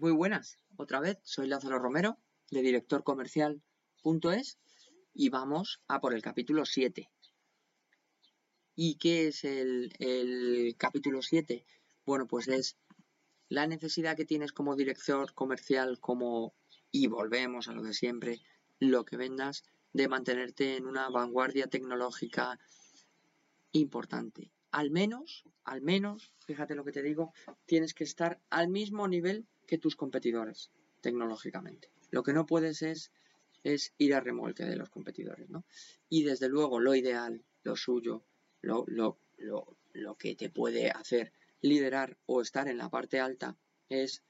Muy buenas, otra vez, soy Lázaro Romero de directorcomercial.es y vamos a por el capítulo 7. ¿Y qué es el, el capítulo 7? Bueno, pues es la necesidad que tienes como director comercial, como, y volvemos a lo de siempre, lo que vendas, de mantenerte en una vanguardia tecnológica importante. Al menos, al menos, fíjate lo que te digo, tienes que estar al mismo nivel que tus competidores tecnológicamente. Lo que no puedes es, es ir a remolque de los competidores, ¿no? Y desde luego lo ideal, lo suyo, lo, lo, lo, lo que te puede hacer liderar o estar en la parte alta es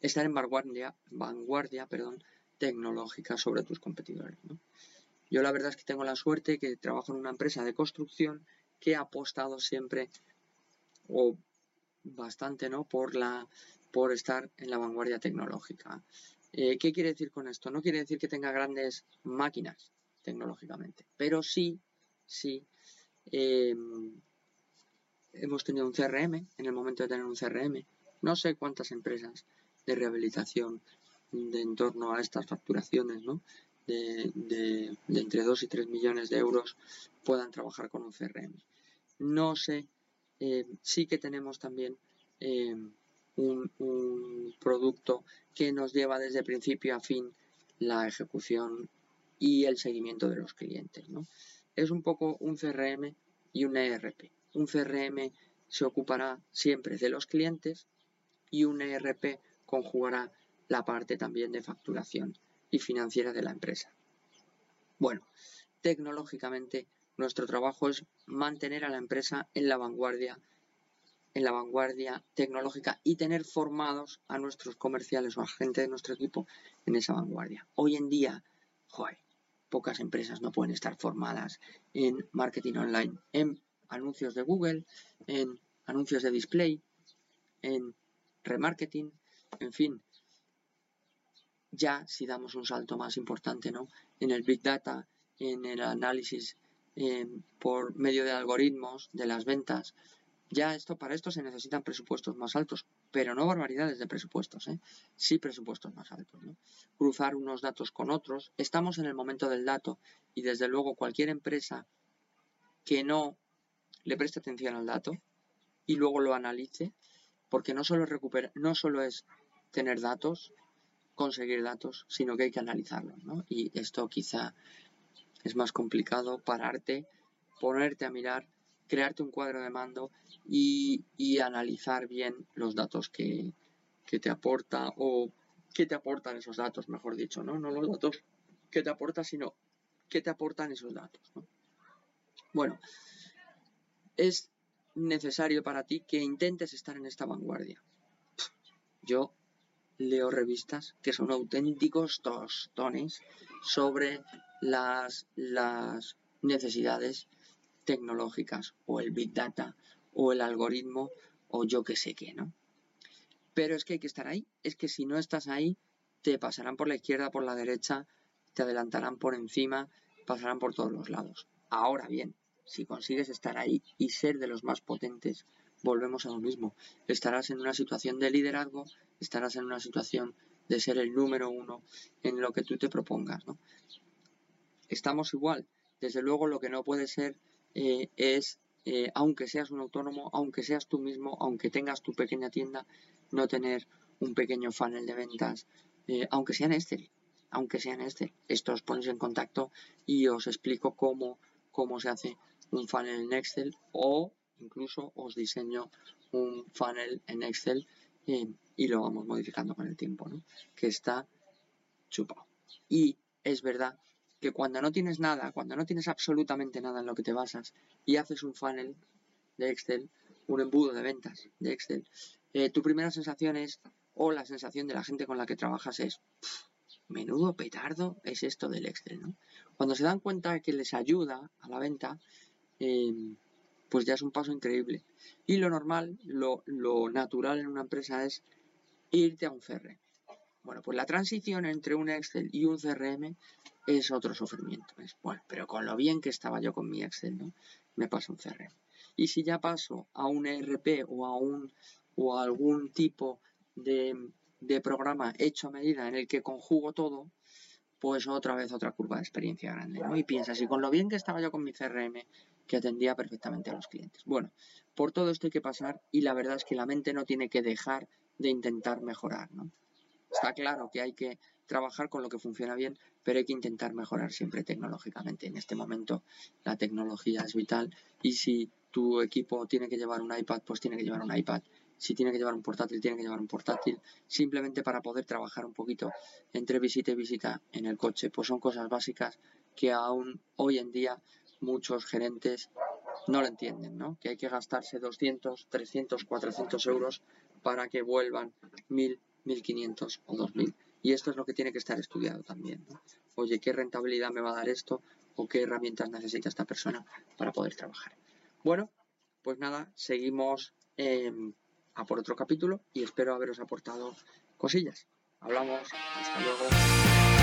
estar en vanguardia, vanguardia perdón, tecnológica sobre tus competidores. Yo la verdad es que tengo la suerte que trabajo en una empresa de construcción que ha apostado siempre o bastante ¿no? por la por estar en la vanguardia tecnológica. Eh, ¿Qué quiere decir con esto? No quiere decir que tenga grandes máquinas tecnológicamente, pero sí, sí, eh, hemos tenido un CRM, en el momento de tener un CRM, no sé cuántas empresas de rehabilitación de en torno a estas facturaciones, ¿no? De, entre 2 y 3 millones de euros puedan trabajar con un CRM. No sé, eh, sí que tenemos también un, producto que nos lleva desde principio a fin la ejecución y el seguimiento de los clientes. ¿no? Es un poco un CRM y un ERP. Un CRM se ocupará siempre de los clientes y un ERP conjugará la parte también de facturación y financiera de la empresa. Bueno, tecnológicamente nuestro trabajo es mantener a la empresa en la vanguardia en la vanguardia tecnológica y tener formados a nuestros comerciales o a gente de nuestro equipo en esa vanguardia. Hoy en día, joder, pocas empresas no pueden estar formadas en marketing online, en anuncios de Google, en anuncios de display, en remarketing, en fin. Ya si damos un salto más importante, ¿no? En el Big Data, en el análisis eh, por medio de algoritmos de las ventas, ya esto, para esto se necesitan presupuestos más altos, pero no barbaridades de presupuestos, ¿eh? sí presupuestos más altos. ¿no? Cruzar unos datos con otros. Estamos en el momento del dato y desde luego cualquier empresa que no le preste atención al dato y luego lo analice, porque no solo, recupera, no solo es tener datos, conseguir datos, sino que hay que analizarlos. Y esto quizá es más complicado pararte, ponerte a mirar crearte un cuadro de mando y, y analizar bien los datos que, que, te aporta o que te aportan esos datos, mejor dicho, ¿no? No los datos que te aporta, sino que te aportan esos datos, ¿no? Bueno, es necesario para ti que intentes estar en esta vanguardia. Yo leo revistas que son auténticos tostones sobre las, las necesidades tecnológicas o el Big Data o el algoritmo o yo que sé qué, ¿no? Pero es que hay que estar ahí. Es que si no estás ahí, te pasarán por la izquierda, por la derecha, te adelantarán por encima, pasarán por todos los lados. Ahora bien, si consigues estar ahí y ser de los más potentes, volvemos a lo mismo. Estarás en una situación de liderazgo, estarás en una situación de ser el número uno en lo que tú te propongas, ¿no? Estamos igual. Desde luego lo que no puede ser eh, es, eh, aunque seas un autónomo, aunque seas tú mismo, aunque tengas tu pequeña tienda, no tener un pequeño funnel de ventas, eh, aunque sea en Excel, aunque sea en Excel. Esto os ponéis en contacto y os explico cómo, cómo se hace un funnel en Excel o incluso os diseño un funnel en Excel y lo vamos modificando con el tiempo, ¿no? Que está chupado. Y es verdad que cuando no tienes nada, cuando no tienes absolutamente nada en lo que te basas y haces un funnel de Excel, un embudo de ventas de Excel, eh, tu primera sensación es, o la sensación de la gente con la que trabajas es, menudo petardo es esto del Excel, ¿no? Cuando se dan cuenta que les ayuda a la venta, eh, pues ya es un paso increíble. Y lo normal, lo, lo natural en una empresa es irte a un CRM. Bueno, pues la transición entre un Excel y un CRM es otro sufrimiento. Es, bueno, pero con lo bien que estaba yo con mi Excel, ¿no? Me paso un CRM. Y si ya paso a un ERP o a un o a algún tipo de, de programa hecho a medida en el que conjugo todo, pues otra vez otra curva de experiencia grande, ¿no? Y piensas, y con lo bien que estaba yo con mi CRM, que atendía perfectamente a los clientes. Bueno, por todo esto hay que pasar y la verdad es que la mente no tiene que dejar de intentar mejorar, ¿no? Está claro que hay que trabajar con lo que funciona bien, pero hay que intentar mejorar siempre tecnológicamente. En este momento la tecnología es vital y si tu equipo tiene que llevar un iPad, pues tiene que llevar un iPad. Si tiene que llevar un portátil, tiene que llevar un portátil. Simplemente para poder trabajar un poquito entre visita y visita en el coche. Pues son cosas básicas que aún hoy en día muchos gerentes no lo entienden, ¿no? Que hay que gastarse 200, 300, 400 euros para que vuelvan 1000, 1500 o 2000. Y esto es lo que tiene que estar estudiado también. Oye, ¿qué rentabilidad me va a dar esto? ¿O qué herramientas necesita esta persona para poder trabajar? Bueno, pues nada, seguimos em, a por otro capítulo y espero haberos aportado cosillas. Hablamos, hasta luego.